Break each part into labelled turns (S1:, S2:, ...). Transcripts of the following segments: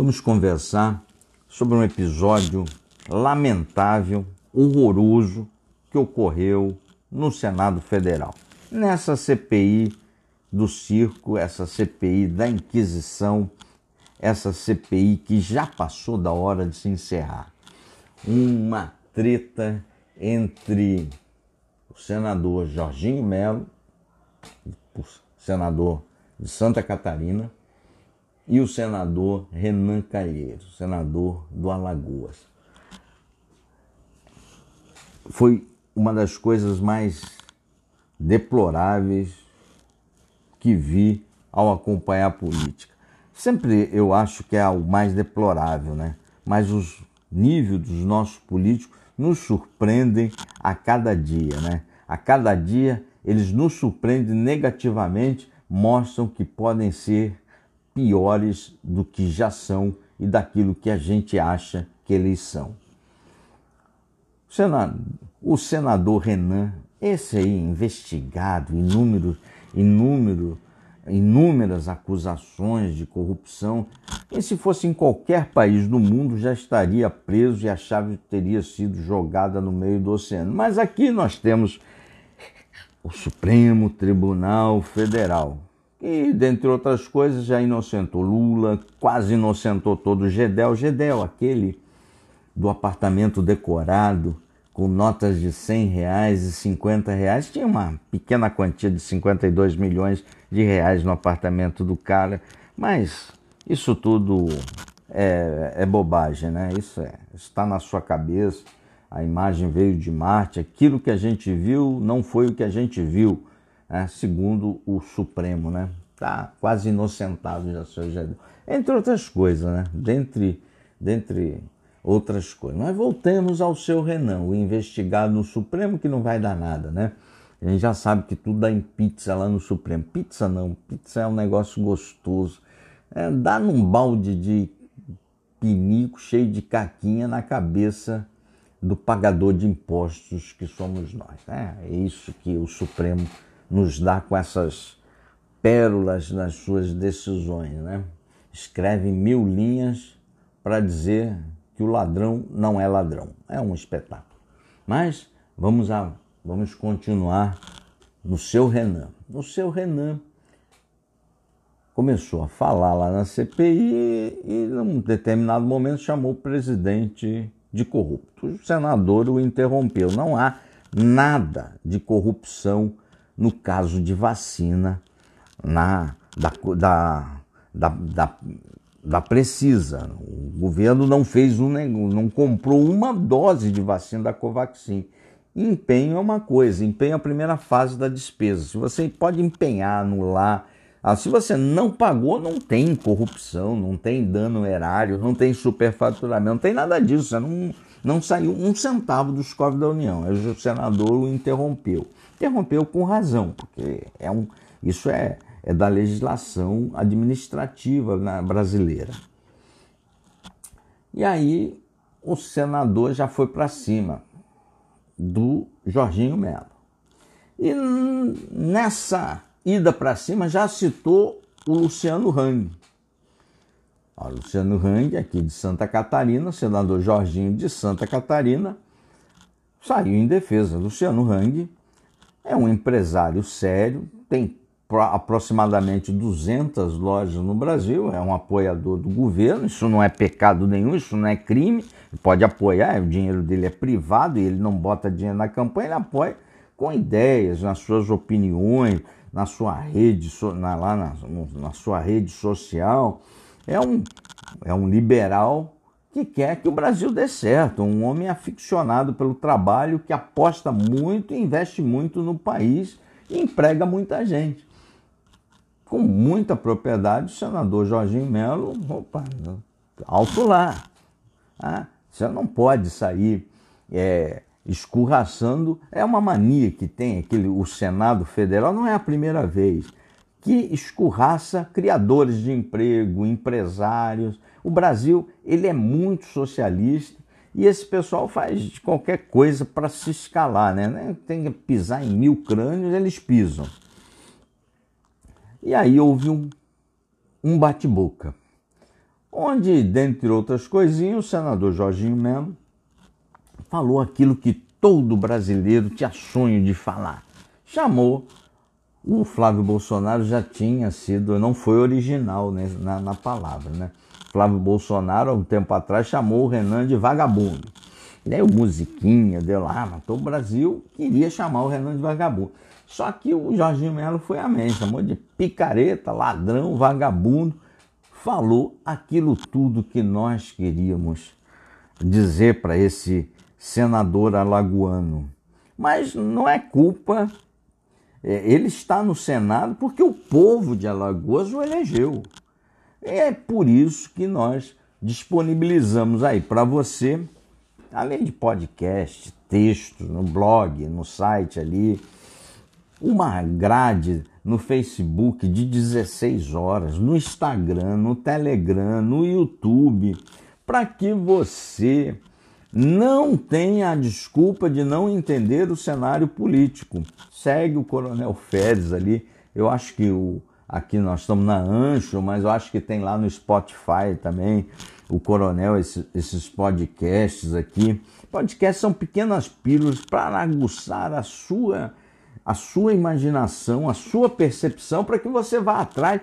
S1: Vamos conversar sobre um episódio lamentável, horroroso que ocorreu no Senado Federal. Nessa CPI do circo, essa CPI da Inquisição, essa CPI que já passou da hora de se encerrar. Uma treta entre o senador Jorginho Melo, senador de Santa Catarina, e o senador Renan Calheiros, senador do Alagoas. Foi uma das coisas mais deploráveis que vi ao acompanhar a política. Sempre eu acho que é o mais deplorável, né? Mas os níveis dos nossos políticos nos surpreendem a cada dia, né? A cada dia eles nos surpreendem negativamente, mostram que podem ser piores do que já são e daquilo que a gente acha que eles são. O senador Renan, esse aí investigado, inúmero, inúmero, inúmeras acusações de corrupção, e se fosse em qualquer país do mundo já estaria preso e a chave teria sido jogada no meio do oceano. Mas aqui nós temos o Supremo Tribunal Federal, e, dentre outras coisas, já inocentou Lula, quase inocentou todo o Gedel. Gedel, aquele do apartamento decorado, com notas de 100 reais e 50 reais, tinha uma pequena quantia de 52 milhões de reais no apartamento do cara, mas isso tudo é, é bobagem, né? Isso é, está na sua cabeça, a imagem veio de Marte, aquilo que a gente viu não foi o que a gente viu né, segundo o Supremo, né? Tá quase inocentado já, seu Gedel. Entre outras coisas, né? Dentre, dentre outras coisas. Mas voltemos ao seu Renan, o investigado no Supremo, que não vai dar nada, né? A gente já sabe que tudo dá em pizza lá no Supremo. Pizza não, pizza é um negócio gostoso. É, dá num balde de pinico cheio de caquinha na cabeça do pagador de impostos que somos nós. Né? É isso que o Supremo nos dá com essas pérolas nas suas decisões. Né? Escreve mil linhas para dizer que o ladrão não é ladrão. É um espetáculo. Mas vamos, a, vamos continuar no seu Renan. No seu Renan começou a falar lá na CPI e, num determinado momento, chamou o presidente de corrupto. O senador o interrompeu. Não há nada de corrupção no caso de vacina na, da, da, da, da, da Precisa. O governo não fez um não comprou uma dose de vacina da Covaxin. Empenho é uma coisa, empenho é a primeira fase da despesa. Se você pode empenhar, anular. Ah, se você não pagou, não tem corrupção, não tem dano erário, não tem superfaturamento, não tem nada disso. Você não, não saiu um centavo dos cofres da União. O senador o interrompeu interrompeu com razão, porque é um, isso é, é da legislação administrativa brasileira. E aí o senador já foi para cima do Jorginho Melo. E nessa ida para cima já citou o Luciano Hang. Luciano Hang, aqui de Santa Catarina, senador Jorginho de Santa Catarina, saiu em defesa. Luciano Hang é um empresário sério, tem aproximadamente 200 lojas no Brasil, é um apoiador do governo, isso não é pecado nenhum, isso não é crime, pode apoiar, o dinheiro dele é privado e ele não bota dinheiro na campanha, ele apoia com ideias, nas suas opiniões, na sua rede, na, lá na, na sua rede social. É um, é um liberal que quer que o Brasil dê certo, um homem aficionado pelo trabalho, que aposta muito investe muito no país e emprega muita gente. Com muita propriedade, o senador Jorginho Melo, opa, alto lá. Ah, você não pode sair é, escorraçando. É uma mania que tem aquele, o Senado Federal, não é a primeira vez, que escorraça criadores de emprego, empresários, o Brasil ele é muito socialista e esse pessoal faz qualquer coisa para se escalar, né? Tem que pisar em mil crânios, eles pisam. E aí houve um, um bate-boca. onde, dentre outras coisinhas, o senador Jorginho Melo falou aquilo que todo brasileiro tinha sonho de falar. Chamou o Flávio Bolsonaro já tinha sido, não foi original né, na, na, palavra, né? Flávio Bolsonaro, há um tempo atrás, chamou o Renan de vagabundo. E aí o Musiquinha deu lá, mas o Brasil queria chamar o Renan de vagabundo. Só que o Jorginho Melo foi amém, chamou de picareta, ladrão, vagabundo, falou aquilo tudo que nós queríamos dizer para esse senador alagoano. Mas não é culpa, é, ele está no Senado porque o povo de Alagoas o elegeu. É por isso que nós disponibilizamos aí para você, além de podcast, textos no blog, no site ali, uma grade no Facebook de 16 horas, no Instagram, no Telegram, no YouTube, para que você não tenha a desculpa de não entender o cenário político. Segue o Coronel Férez ali. Eu acho que o, aqui nós estamos na Ancho, mas eu acho que tem lá no Spotify também o Coronel, esse, esses podcasts aqui. Podcasts são pequenas pílulas para aguçar a sua a sua imaginação, a sua percepção, para que você vá atrás,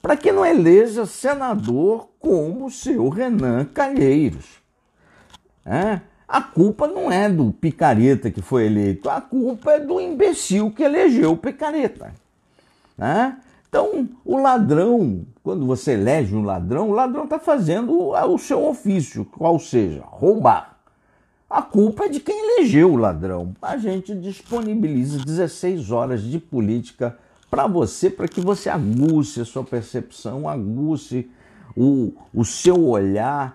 S1: para que não eleja senador como o seu Renan Calheiros. É? A culpa não é do picareta que foi eleito, a culpa é do imbecil que elegeu o picareta. É? Então, o ladrão, quando você elege um ladrão, o ladrão está fazendo o seu ofício, qual seja, roubar. A culpa é de quem elegeu o ladrão. A gente disponibiliza 16 horas de política para você, para que você aguce a sua percepção, aguce o, o seu olhar.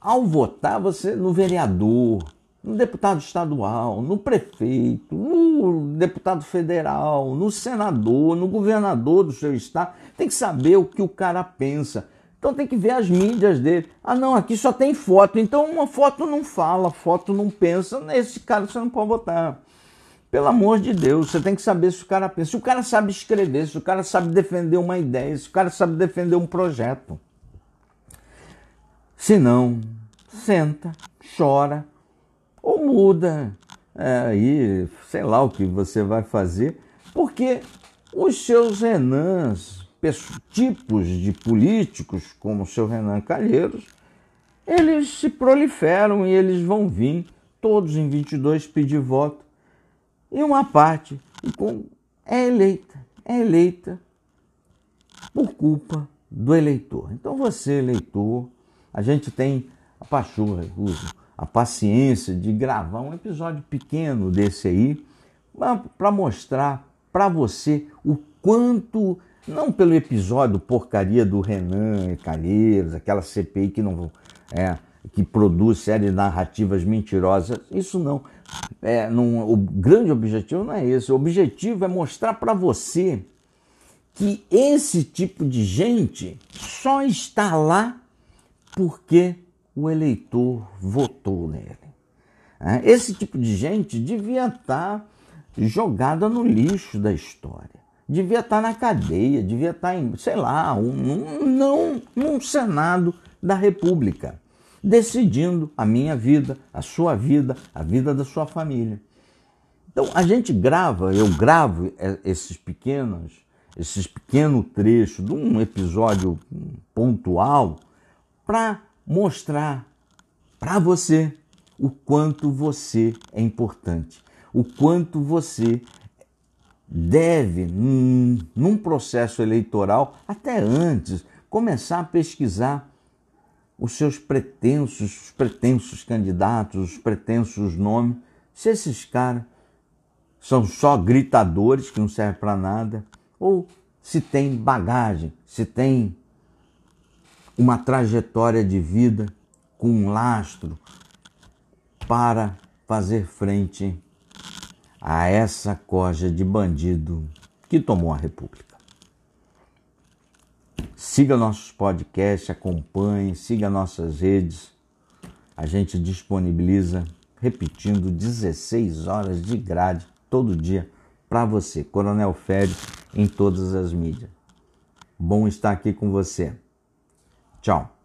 S1: Ao votar, você no vereador, no deputado estadual, no prefeito, no deputado federal, no senador, no governador do seu estado, tem que saber o que o cara pensa então tem que ver as mídias dele. Ah, não, aqui só tem foto. Então uma foto não fala, foto não pensa. Nesse cara você não pode votar. Pelo amor de Deus, você tem que saber se o cara pensa. Se o cara sabe escrever, se o cara sabe defender uma ideia, se o cara sabe defender um projeto. Se não, senta, chora ou muda. É, aí, sei lá o que você vai fazer, porque os seus Renans, tipos de políticos, como o seu Renan Calheiros, eles se proliferam e eles vão vir, todos em 22, pedir voto. E uma parte é eleita, é eleita por culpa do eleitor. Então você, eleitor, a gente tem a pachorra, a paciência de gravar um episódio pequeno desse aí, para mostrar para você o quanto não pelo episódio porcaria do Renan Calheiros, aquela CPI que não é, que produz séries narrativas mentirosas. Isso não. É, não. O grande objetivo não é esse. O objetivo é mostrar para você que esse tipo de gente só está lá porque o eleitor votou nele. É, esse tipo de gente devia estar jogada no lixo da história devia estar na cadeia, devia estar em, sei lá, um, não num Senado da República, decidindo a minha vida, a sua vida, a vida da sua família. Então a gente grava, eu gravo esses pequenos, esses pequenos trechos de um episódio pontual para mostrar para você o quanto você é importante, o quanto você deve, num processo eleitoral, até antes, começar a pesquisar os seus pretensos, os pretensos candidatos, os pretensos nomes, se esses caras são só gritadores que não servem para nada, ou se tem bagagem, se tem uma trajetória de vida com um lastro para fazer frente a essa corja de bandido que tomou a República. Siga nossos podcasts, acompanhe, siga nossas redes. A gente disponibiliza, repetindo, 16 horas de grade todo dia para você, Coronel Félix, em todas as mídias. Bom estar aqui com você. Tchau.